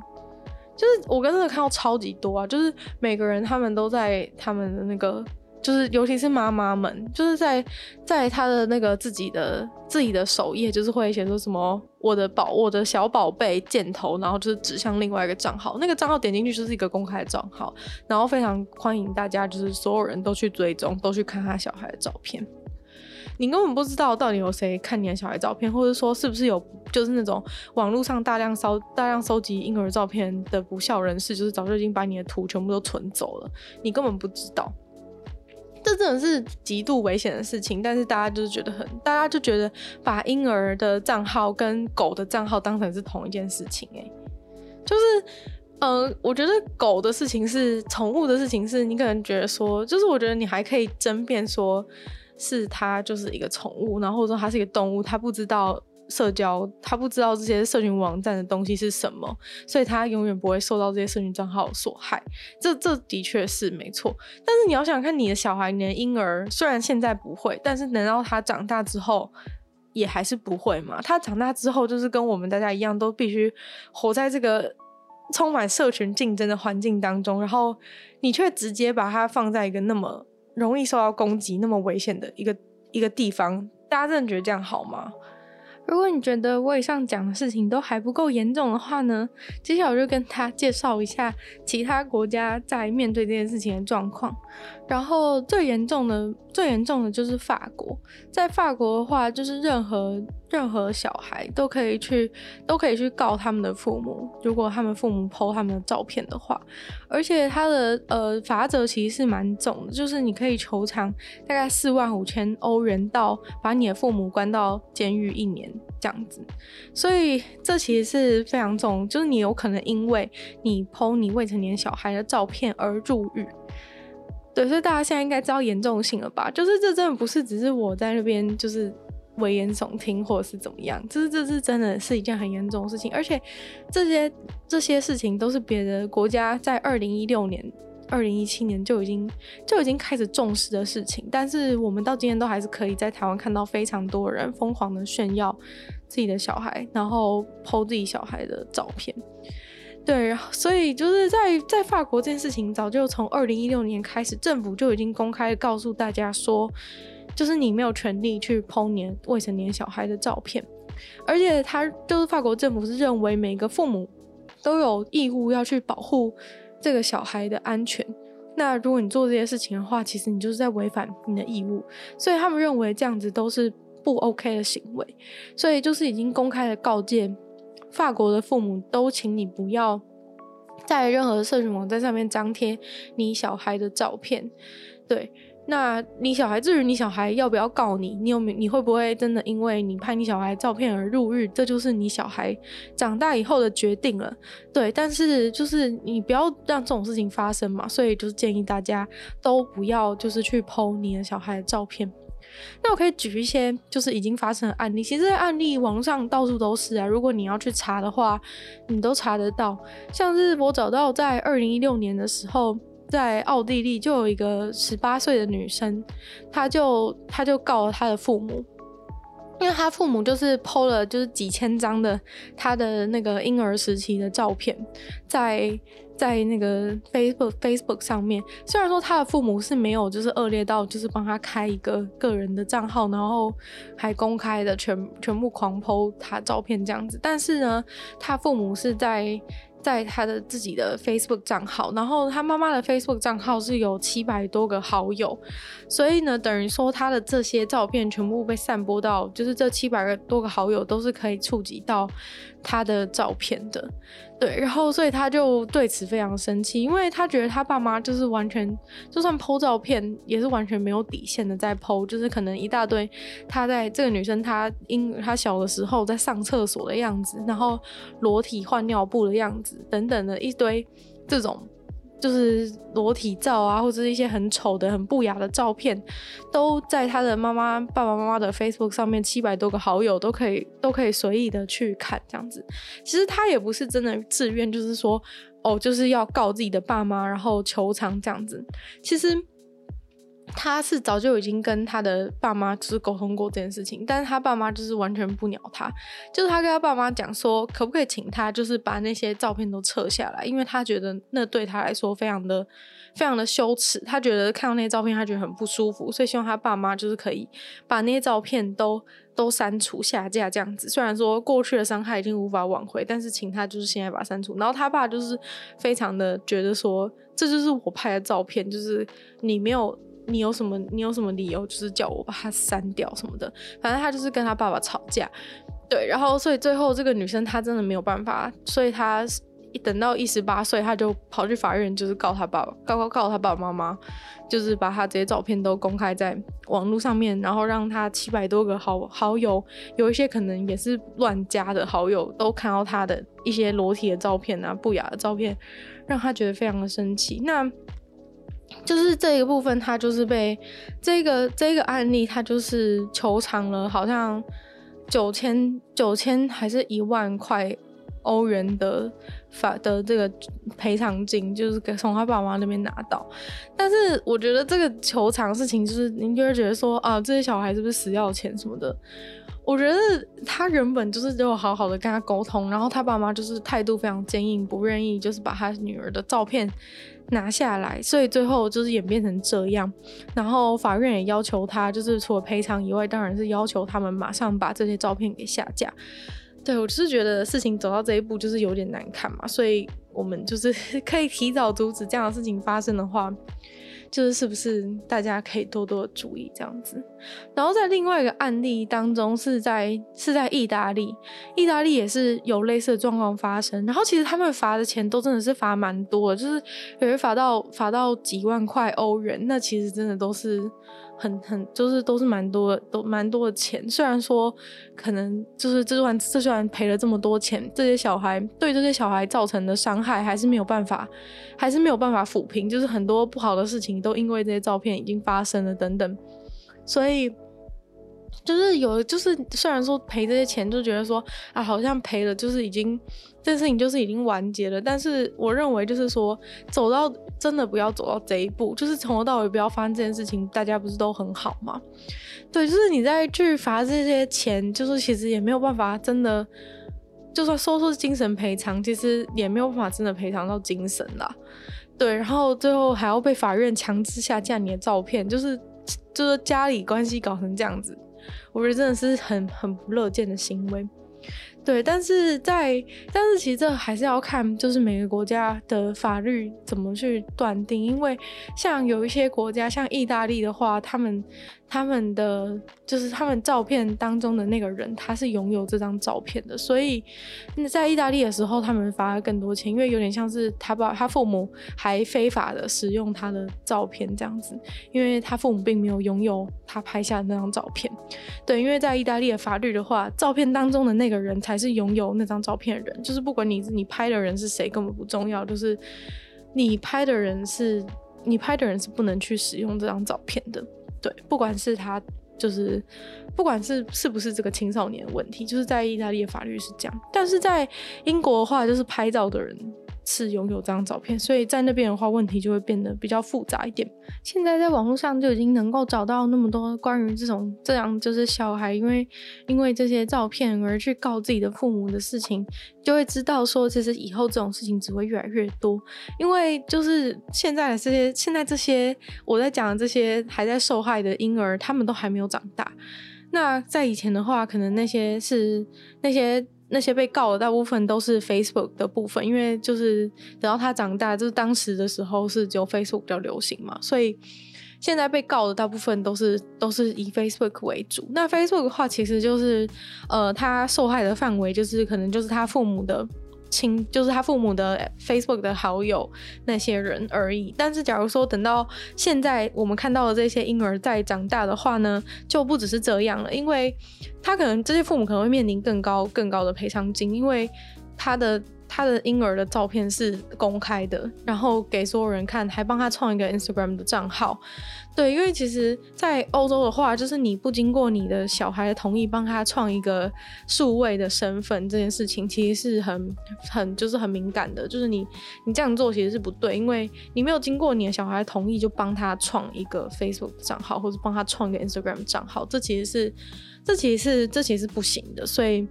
就是我真的看到超级多啊，就是每个人他们都在他们的那个。就是，尤其是妈妈们，就是在在他的那个自己的自己的首页，就是会写说什么“我的宝，我的小宝贝”箭头，然后就是指向另外一个账号。那个账号点进去就是一个公开账号，然后非常欢迎大家，就是所有人都去追踪，都去看他小孩的照片。你根本不知道到底有谁看你的小孩照片，或者说是不是有就是那种网络上大量搜大量搜集婴儿照片的不肖人士，就是早就已经把你的图全部都存走了，你根本不知道。这真的是极度危险的事情，但是大家就是觉得很，大家就觉得把婴儿的账号跟狗的账号当成是同一件事情，欸，就是，呃，我觉得狗的事情是宠物的事情，是你可能觉得说，就是我觉得你还可以争辩说，是它就是一个宠物，然后或者说它是一个动物，它不知道社交，他不知道这些社群网站的东西是什么，所以他永远不会受到这些社群账号所害。这这的确是没错。但是你要想看你的小孩，你的婴儿，虽然现在不会，但是等到他长大之后，也还是不会嘛？他长大之后，就是跟我们大家一样，都必须活在这个充满社群竞争的环境当中，然后你却直接把他放在一个那么容易受到攻击、那么危险的一个一个地方。大家真的觉得这样好吗？如果你觉得我以上讲的事情都还不够严重的话呢，接下来我就跟他介绍一下其他国家在面对这件事情的状况。然后最严重的、最严重的就是法国。在法国的话，就是任何任何小孩都可以去，都可以去告他们的父母，如果他们父母剖他们的照片的话。而且他的呃罚则其实是蛮重的，就是你可以求偿大概四万五千欧元到把你的父母关到监狱一年这样子。所以这其实是非常重，就是你有可能因为你剖你未成年小孩的照片而入狱。对，所以大家现在应该知道严重性了吧？就是这真的不是只是我在那边就是危言耸听或者是怎么样，就是这是真的是一件很严重的事情，而且这些这些事情都是别的国家在二零一六年、二零一七年就已经就已经开始重视的事情，但是我们到今天都还是可以在台湾看到非常多人疯狂的炫耀自己的小孩，然后 po 自己小孩的照片。对，所以就是在在法国这件事情，早就从二零一六年开始，政府就已经公开告诉大家说，就是你没有权利去剖年未成年小孩的照片，而且他就是法国政府是认为每个父母都有义务要去保护这个小孩的安全。那如果你做这些事情的话，其实你就是在违反你的义务，所以他们认为这样子都是不 OK 的行为，所以就是已经公开的告诫。法国的父母都请你不要在任何社群网站上面张贴你小孩的照片。对，那你小孩，至于你小孩要不要告你，你有没你会不会真的因为你拍你小孩照片而入狱？这就是你小孩长大以后的决定了。对，但是就是你不要让这种事情发生嘛，所以就是建议大家都不要就是去剖你的小孩的照片。那我可以举一些就是已经发生的案例，其实案例网上到处都是啊。如果你要去查的话，你都查得到。像是我找到在二零一六年的时候，在奥地利就有一个十八岁的女生，她就她就告了她的父母，因为他父母就是 PO 了就是几千张的他的那个婴儿时期的照片，在。在那个 Facebook Facebook 上面，虽然说他的父母是没有就是恶劣到就是帮他开一个个人的账号，然后还公开的全全部狂 po 他照片这样子，但是呢，他父母是在。在他的自己的 Facebook 账号，然后他妈妈的 Facebook 账号是有七百多个好友，所以呢，等于说他的这些照片全部被散播到，就是这七百个多个好友都是可以触及到他的照片的，对，然后所以他就对此非常生气，因为他觉得他爸妈就是完全就算剖照片也是完全没有底线的在剖就是可能一大堆他在这个女生她因她小的时候在上厕所的样子，然后裸体换尿布的样子。等等的一堆这种就是裸体照啊，或者是一些很丑的、很不雅的照片，都在他的妈妈、爸爸妈妈的 Facebook 上面，七百多个好友都可以都可以随意的去看这样子。其实他也不是真的自愿，就是说哦，就是要告自己的爸妈，然后求偿这样子。其实。他是早就已经跟他的爸妈就是沟通过这件事情，但是他爸妈就是完全不鸟他，就是他跟他爸妈讲说，可不可以请他就是把那些照片都撤下来，因为他觉得那对他来说非常的非常的羞耻，他觉得看到那些照片他觉得很不舒服，所以希望他爸妈就是可以把那些照片都都删除下架这样子。虽然说过去的伤害已经无法挽回，但是请他就是现在把它删除。然后他爸就是非常的觉得说，这就是我拍的照片，就是你没有。你有什么？你有什么理由？就是叫我把他删掉什么的？反正他就是跟他爸爸吵架，对，然后所以最后这个女生她真的没有办法，所以她一等到一十八岁，她就跑去法院，就是告他爸爸，告告告他爸爸妈妈，就是把他这些照片都公开在网络上面，然后让他七百多个好好友，有一些可能也是乱加的好友，都看到他的一些裸体的照片啊，不雅的照片，让他觉得非常的生气。那。就是这一个部分，他就是被这个这个案例，他就是求偿了，好像九千九千还是一万块欧元的法的这个赔偿金，就是从他爸妈那边拿到。但是我觉得这个求偿事情，就是你就会觉得说啊，这些小孩是不是死要钱什么的？我觉得他原本就是只有好好的跟他沟通，然后他爸妈就是态度非常坚硬，不愿意就是把他女儿的照片拿下来，所以最后就是演变成这样。然后法院也要求他，就是除了赔偿以外，当然是要求他们马上把这些照片给下架。对，我就是觉得事情走到这一步就是有点难看嘛，所以我们就是可以提早阻止这样的事情发生的话。就是是不是大家可以多多注意这样子，然后在另外一个案例当中是在是在意大利，意大利也是有类似的状况发生，然后其实他们罚的钱都真的是罚蛮多的，就是有人罚到罚到几万块欧元，那其实真的都是。很很就是都是蛮多的，都蛮多的钱。虽然说可能就是这段这虽然赔了这么多钱，这些小孩对这些小孩造成的伤害还是没有办法，还是没有办法抚平。就是很多不好的事情都因为这些照片已经发生了等等，所以。就是有，就是虽然说赔这些钱，就觉得说啊，好像赔了，就是已经这事情就是已经完结了。但是我认为，就是说走到真的不要走到这一步，就是从头到尾不要发生这件事情，大家不是都很好吗？对，就是你再去罚这些钱，就是其实也没有办法真的，就算说说精神赔偿，其实也没有办法真的赔偿到精神啦。对，然后最后还要被法院强制下架你的照片，就是就是家里关系搞成这样子。我觉得真的是很很不乐见的行为。对，但是在但是其实这还是要看，就是每个国家的法律怎么去断定，因为像有一些国家，像意大利的话，他们他们的就是他们照片当中的那个人，他是拥有这张照片的，所以在意大利的时候，他们罚了更多钱，因为有点像是他把他父母还非法的使用他的照片这样子，因为他父母并没有拥有他拍下的那张照片。对，因为在意大利的法律的话，照片当中的那个人才。是拥有那张照片的人，就是不管你你拍的人是谁，根本不重要。就是你拍的人是你拍的人是不能去使用这张照片的。对，不管是他，就是不管是是不是这个青少年的问题，就是在意大利的法律是这样。但是在英国的话，就是拍照的人。是拥有这张照片，所以在那边的话，问题就会变得比较复杂一点。现在在网络上就已经能够找到那么多关于这种这样，就是小孩因为因为这些照片而去告自己的父母的事情，就会知道说，其实以后这种事情只会越来越多。因为就是现在的这些，现在这些我在讲的这些还在受害的婴儿，他们都还没有长大。那在以前的话，可能那些是那些。那些被告的大部分都是 Facebook 的部分，因为就是等到他长大，就是当时的时候是只有 Facebook 比较流行嘛，所以现在被告的大部分都是都是以 Facebook 为主。那 Facebook 的话，其实就是呃，他受害的范围就是可能就是他父母的。亲，就是他父母的 Facebook 的好友那些人而已。但是，假如说等到现在我们看到的这些婴儿在长大的话呢，就不只是这样了，因为他可能这些父母可能会面临更高更高的赔偿金，因为他的。他的婴儿的照片是公开的，然后给所有人看，还帮他创一个 Instagram 的账号。对，因为其实，在欧洲的话，就是你不经过你的小孩的同意，帮他创一个数位的身份，这件事情其实是很很就是很敏感的。就是你你这样做其实是不对，因为你没有经过你的小孩同意就帮他创一个 Facebook 账号，或者帮他创一个 Instagram 账号，这其实是这其实是这其实是不行的。所以。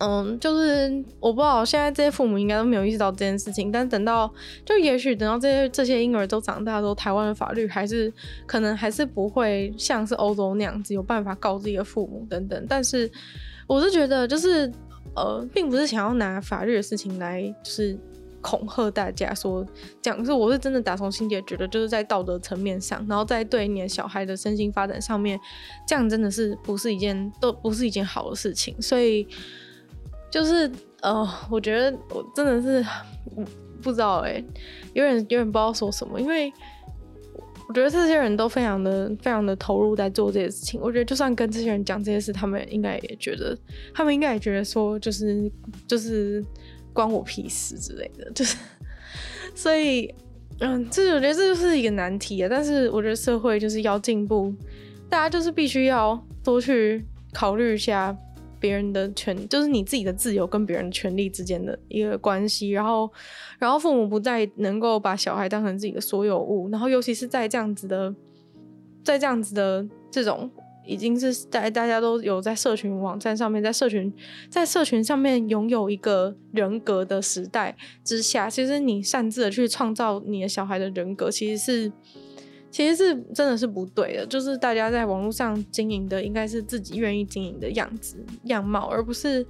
嗯，就是我不知道，现在这些父母应该都没有意识到这件事情。但等到，就也许等到这些这些婴儿都长大之后，台湾的法律还是可能还是不会像是欧洲那样子有办法告自己的父母等等。但是，我是觉得，就是呃，并不是想要拿法律的事情来就是恐吓大家说讲，是我是真的打从心底觉得，就是在道德层面上，然后在对你的小孩的身心发展上面，这样真的是不是一件都不是一件好的事情，所以。就是呃，我觉得我真的是不知道哎、有点有点不知道说什么，因为我觉得这些人都非常的非常的投入在做这些事情。我觉得就算跟这些人讲这些事，他们应该也觉得，他们应该也觉得说，就是就是关我屁事之类的。就是所以，嗯，这我觉得这就是一个难题啊。但是我觉得社会就是要进步，大家就是必须要多去考虑一下。别人的权，就是你自己的自由跟别人权利之间的一个关系。然后，然后父母不再能够把小孩当成自己的所有物。然后，尤其是在这样子的，在这样子的这种。已经是在大家都有在社群网站上面，在社群在社群上面拥有一个人格的时代之下，其实你擅自的去创造你的小孩的人格，其实是其实是真的是不对的。就是大家在网络上经营的，应该是自己愿意经营的样子样貌，而不是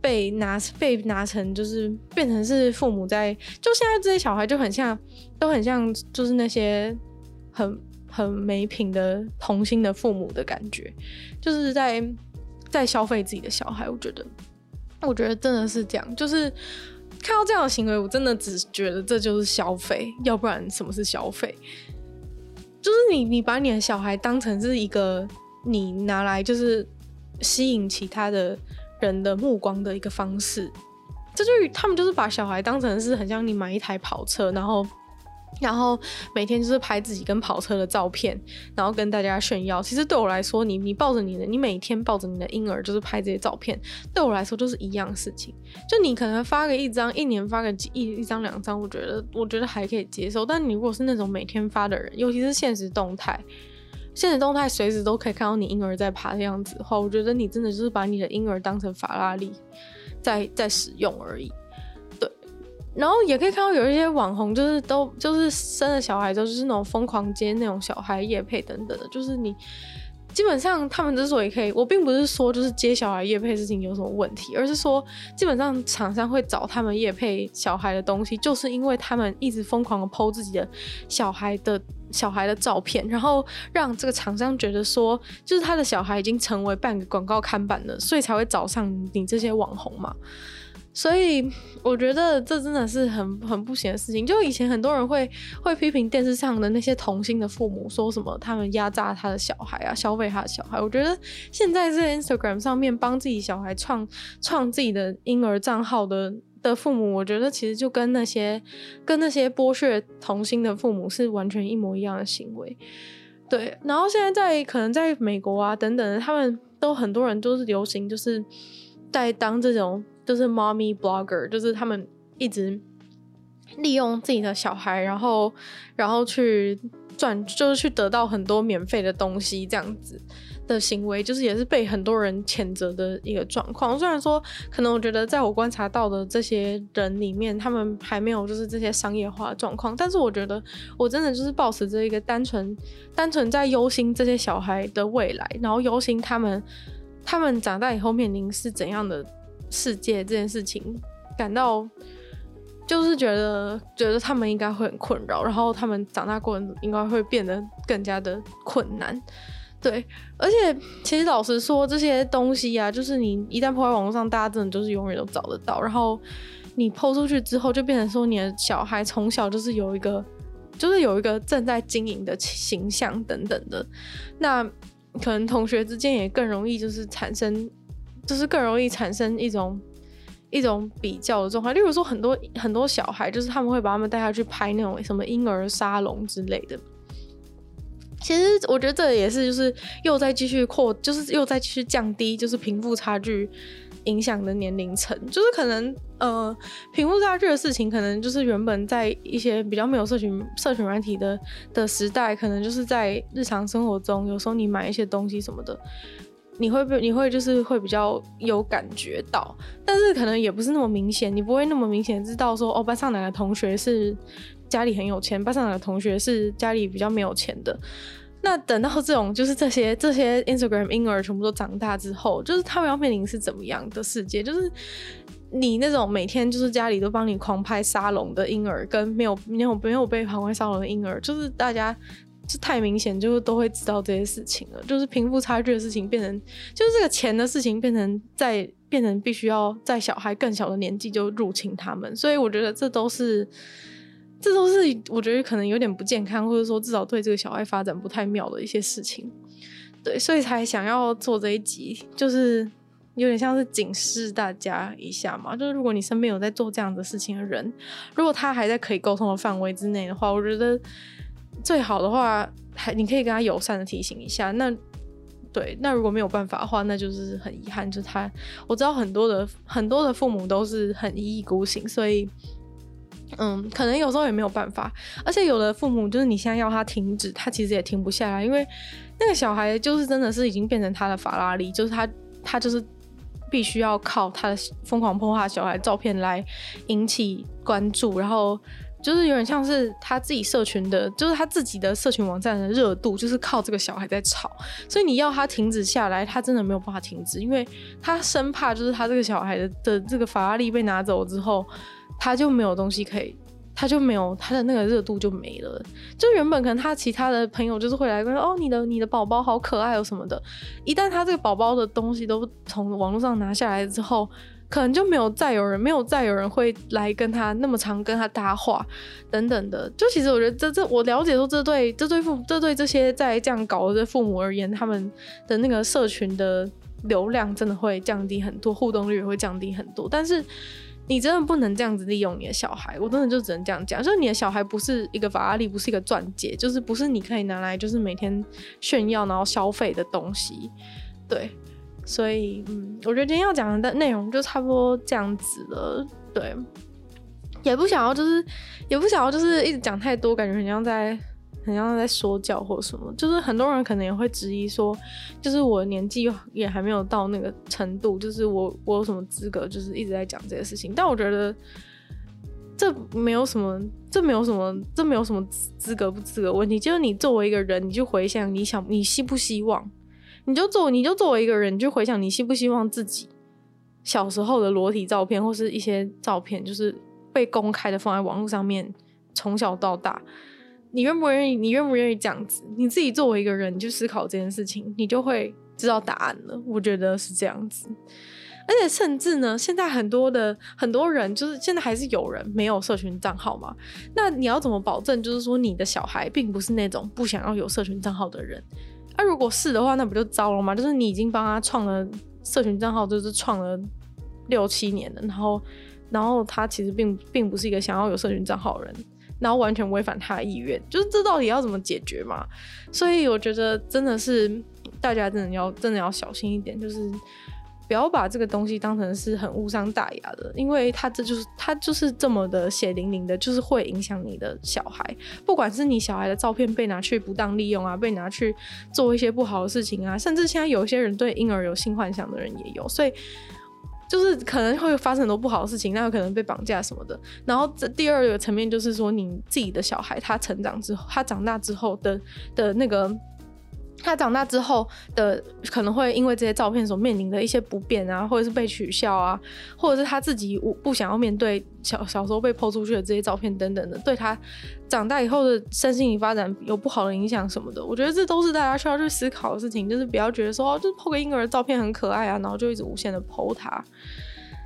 被拿被拿成就是变成是父母在。就现在这些小孩就很像，都很像，就是那些很。很没品的童心的父母的感觉，就是在在消费自己的小孩。我觉得，我觉得真的是这样。就是看到这样的行为，我真的只觉得这就是消费，要不然什么是消费？就是你你把你的小孩当成是一个你拿来就是吸引其他的人的目光的一个方式。这就他们就是把小孩当成是很像你买一台跑车，然后。然后每天就是拍自己跟跑车的照片，然后跟大家炫耀。其实对我来说，你你抱着你的，你每天抱着你的婴儿，就是拍这些照片，对我来说就是一样事情。就你可能发个一张，一年发个几一一张两张，我觉得我觉得还可以接受。但你如果是那种每天发的人，尤其是现实动态，现实动态随时都可以看到你婴儿在爬的样子的话，我觉得你真的就是把你的婴儿当成法拉利在在使用而已。然后也可以看到有一些网红，就是都就是生了小孩之后，就是那种疯狂接那种小孩夜配等等的。就是你基本上他们之所以可以，我并不是说就是接小孩夜配事情有什么问题，而是说基本上厂商会找他们夜配小孩的东西，就是因为他们一直疯狂的剖自己的小孩的小孩的照片，然后让这个厂商觉得说，就是他的小孩已经成为半个广告看板了，所以才会找上你这些网红嘛。所以我觉得这真的是很很不行的事情。就以前很多人会会批评电视上的那些童星的父母，说什么他们压榨他的小孩啊，消费他的小孩。我觉得现在在 Instagram 上面帮自己小孩创创自己的婴儿账号的的父母，我觉得其实就跟那些跟那些剥削童星的父母是完全一模一样的行为。对，然后现在在可能在美国啊等等，他们都很多人都是流行，就是在当这种。就是 mommy blogger，就是他们一直利用自己的小孩，然后然后去赚，就是去得到很多免费的东西，这样子的行为，就是也是被很多人谴责的一个状况。虽然说，可能我觉得在我观察到的这些人里面，他们还没有就是这些商业化状况，但是我觉得我真的就是抱持着一个单纯单纯在忧心这些小孩的未来，然后忧心他们他们长大以后面临是怎样的。世界这件事情感到就是觉得觉得他们应该会很困扰，然后他们长大过程应该会变得更加的困难。对，而且其实老实说，这些东西啊，就是你一旦抛在网络上，大家真的就是永远都找得到。然后你抛出去之后，就变成说你的小孩从小就是有一个就是有一个正在经营的形象等等的，那可能同学之间也更容易就是产生。就是更容易产生一种一种比较的状态，例如说很多很多小孩，就是他们会把他们带下去拍那种什么婴儿沙龙之类的。其实我觉得这也是就是又在继续扩，就是又在继续降低，就是贫富差距影响的年龄层。就是可能呃贫富差距的事情，可能就是原本在一些比较没有社群社群软体的的时代，可能就是在日常生活中，有时候你买一些东西什么的。你会不你会就是会比较有感觉到，但是可能也不是那么明显，你不会那么明显知道说哦，班上哪个同学是家里很有钱，班上哪个同学是家里比较没有钱的。那等到这种就是这些 这些 Instagram 婴儿全部都长大之后，就是他们要面临是怎么样的世界？就是你那种每天就是家里都帮你狂拍沙龙的婴儿，跟没有没有没有被狂拍沙龙的婴儿，就是大家。是太明显，就是都会知道这些事情了。就是贫富差距的事情变成，就是这个钱的事情变成在变成必须要在小孩更小的年纪就入侵他们。所以我觉得这都是，这都是我觉得可能有点不健康，或者说至少对这个小孩发展不太妙的一些事情。对，所以才想要做这一集，就是有点像是警示大家一下嘛。就是如果你身边有在做这样的事情的人，如果他还在可以沟通的范围之内的话，我觉得。最好的话，还你可以跟他友善的提醒一下。那对，那如果没有办法的话，那就是很遗憾，就是他，我知道很多的很多的父母都是很一意孤行，所以，嗯，可能有时候也没有办法。而且有的父母就是你现在要他停止，他其实也停不下来，因为那个小孩就是真的是已经变成他的法拉利，就是他他就是必须要靠他的疯狂破坏小孩照片来引起关注，然后。就是有点像是他自己社群的，就是他自己的社群网站的热度，就是靠这个小孩在炒，所以你要他停止下来，他真的没有办法停止，因为他生怕就是他这个小孩的的这个法拉利被拿走之后，他就没有东西可以，他就没有他的那个热度就没了。就原本可能他其他的朋友就是会来跟哦，你的你的宝宝好可爱哦什么的，一旦他这个宝宝的东西都从网络上拿下来之后。可能就没有再有人，没有再有人会来跟他那么常跟他搭话等等的。就其实我觉得这这我了解说，这对这对父这对这些在这样搞的父母而言，他们的那个社群的流量真的会降低很多，互动率也会降低很多。但是你真的不能这样子利用你的小孩，我真的就只能这样讲，就是你的小孩不是一个法拉利，不是一个钻戒，就是不是你可以拿来就是每天炫耀然后消费的东西，对。所以，嗯，我觉得今天要讲的内容就差不多这样子了。对，也不想要，就是也不想要，就是一直讲太多，感觉很像在，很像在说教或什么。就是很多人可能也会质疑说，就是我年纪也还没有到那个程度，就是我我有什么资格，就是一直在讲这些事情。但我觉得这没有什么，这没有什么，这没有什么资格不资格问题。就是你作为一个人，你就回想，你想，你希不希望？你就做，你就作为一个人，你就回想，你希不希望自己小时候的裸体照片，或是一些照片，就是被公开的放在网络上面，从小到大，你愿不愿意？你愿不愿意这样子？你自己作为一个人，你去思考这件事情，你就会知道答案了。我觉得是这样子，而且甚至呢，现在很多的很多人，就是现在还是有人没有社群账号嘛？那你要怎么保证？就是说，你的小孩并不是那种不想要有社群账号的人。那、如果是的话，那不就糟了吗？就是你已经帮他创了社群账号，就是创了六七年了，然后，然后他其实并并不是一个想要有社群账号的人，然后完全违反他的意愿，就是这到底要怎么解决嘛？所以我觉得真的是大家真的要真的要小心一点，就是。不要把这个东西当成是很无伤大雅的，因为它这就是它就是这么的血淋淋的，就是会影响你的小孩。不管是你小孩的照片被拿去不当利用啊，被拿去做一些不好的事情啊，甚至现在有一些人对婴儿有性幻想的人也有，所以就是可能会发生很多不好的事情，那有可能被绑架什么的。然后这第二个层面就是说，你自己的小孩他成长之后，他长大之后的的那个。他长大之后的可能会因为这些照片所面临的一些不便啊，或者是被取笑啊，或者是他自己不想要面对小小时候被抛出去的这些照片等等的，对他长大以后的身心灵发展有不好的影响什么的，我觉得这都是大家需要去思考的事情，就是不要觉得说，就是 po 个婴儿的照片很可爱啊，然后就一直无限的 po 他。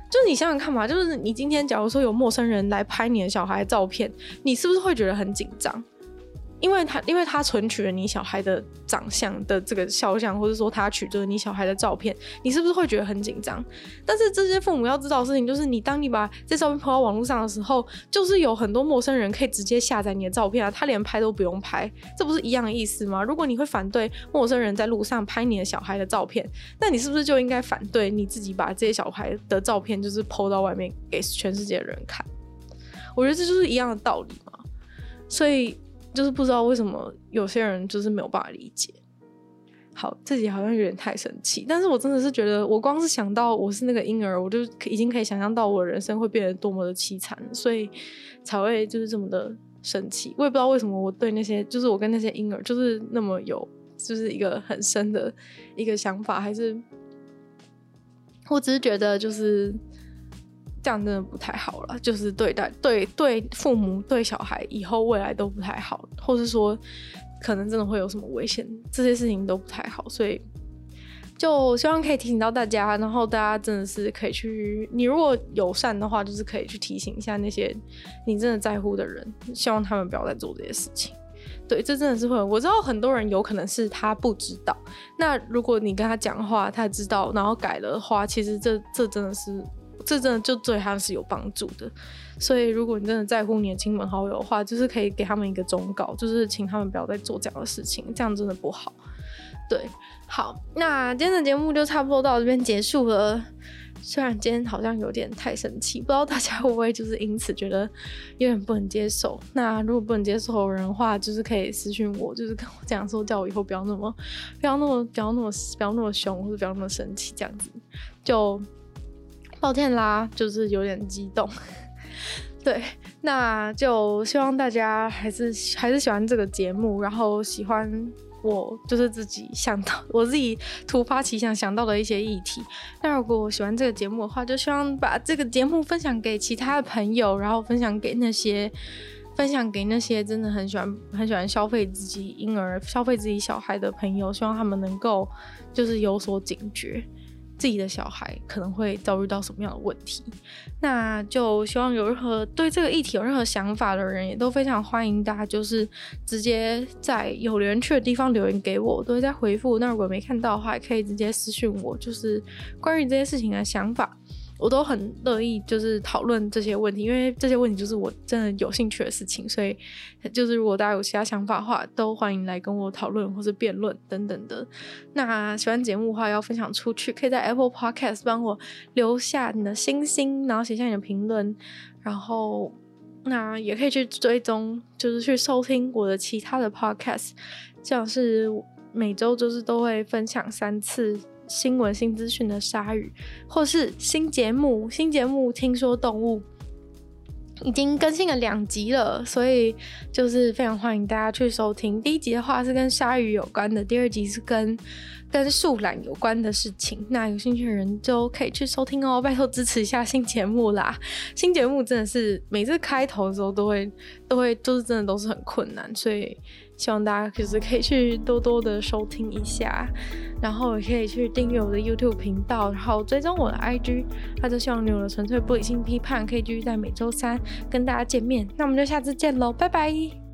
就你想想看嘛，就是你今天假如说有陌生人来拍你的小孩照片，你是不是会觉得很紧张？因为他，因为他存取了你小孩的长相的这个肖像，或者说他取得你小孩的照片，你是不是会觉得很紧张？但是这些父母要知道的事情，就是你当你把这照片抛到网络上的时候，就是有很多陌生人可以直接下载你的照片啊，他连拍都不用拍，这不是一样的意思吗？如果你会反对陌生人在路上拍你的小孩的照片，那你是不是就应该反对你自己把这些小孩的照片就是抛到外面给全世界的人看？我觉得这就是一样的道理嘛，所以。就是不知道为什么有些人就是没有办法理解。好，自己好像有点太生气，但是我真的是觉得，我光是想到我是那个婴儿，我就已经可以想象到我的人生会变得多么的凄惨，所以才会就是这么的生气。我也不知道为什么我对那些，就是我跟那些婴儿，就是那么有，就是一个很深的一个想法，还是我只是觉得就是。这样真的不太好了，就是对待对对父母对小孩以后未来都不太好，或是说可能真的会有什么危险，这些事情都不太好，所以就希望可以提醒到大家，然后大家真的是可以去，你如果友善的话，就是可以去提醒一下那些你真的在乎的人，希望他们不要再做这些事情。对，这真的是会，我知道很多人有可能是他不知道，那如果你跟他讲话，他知道，然后改了的话，其实这这真的是。这真的就对他是有帮助的，所以如果你真的在乎你的亲朋好友的话，就是可以给他们一个忠告，就是请他们不要再做这样的事情，这样真的不好。对，好，那今天的节目就差不多到这边结束了。虽然今天好像有点太生气，不知道大家会不会就是因此觉得有点不能接受。那如果不能接受的人的话，就是可以私讯我，就是跟我讲说，叫我以后不要那么、不要那么、不要那么、不要那么凶，或者不要那么生气这样子。就抱歉啦，就是有点激动。对，那就希望大家还是还是喜欢这个节目，然后喜欢。我就是自己想到，我自己突发奇想想到的一些议题。那如果我喜欢这个节目的话，就希望把这个节目分享给其他的朋友，然后分享给那些分享给那些真的很喜欢很喜欢消费自己婴儿、消费自己小孩的朋友，希望他们能够就是有所警觉。自己的小孩可能会遭遇到什么样的问题？那就希望有任何对这个议题有任何想法的人，也都非常欢迎大家，就是直接在有留言区的地方留言给我，我都会在回复。那如果没看到的话，也可以直接私信我，就是关于这件事情的想法。我都很乐意，就是讨论这些问题，因为这些问题就是我真的有兴趣的事情，所以就是如果大家有其他想法的话，都欢迎来跟我讨论或是辩论等等的。那喜欢节目的话，要分享出去，可以在 Apple Podcast 帮我留下你的星星，然后写下你的评论，然后那也可以去追踪，就是去收听我的其他的 Podcast，像是每周就是都会分享三次。新闻、新资讯的鲨鱼，或是新节目、新节目，听说动物已经更新了两集了，所以就是非常欢迎大家去收听。第一集的话是跟鲨鱼有关的，第二集是跟跟树懒有关的事情。那有兴趣的人就可以去收听哦，拜托支持一下新节目啦！新节目真的是每次开头的时候都会都会就是真的都是很困难，所以。希望大家就是可以去多多的收听一下，然后也可以去订阅我的 YouTube 频道，然后追踪我的 IG。那就希望你有了纯粹不理性批判，可以继续在每周三跟大家见面。那我们就下次见喽，拜拜。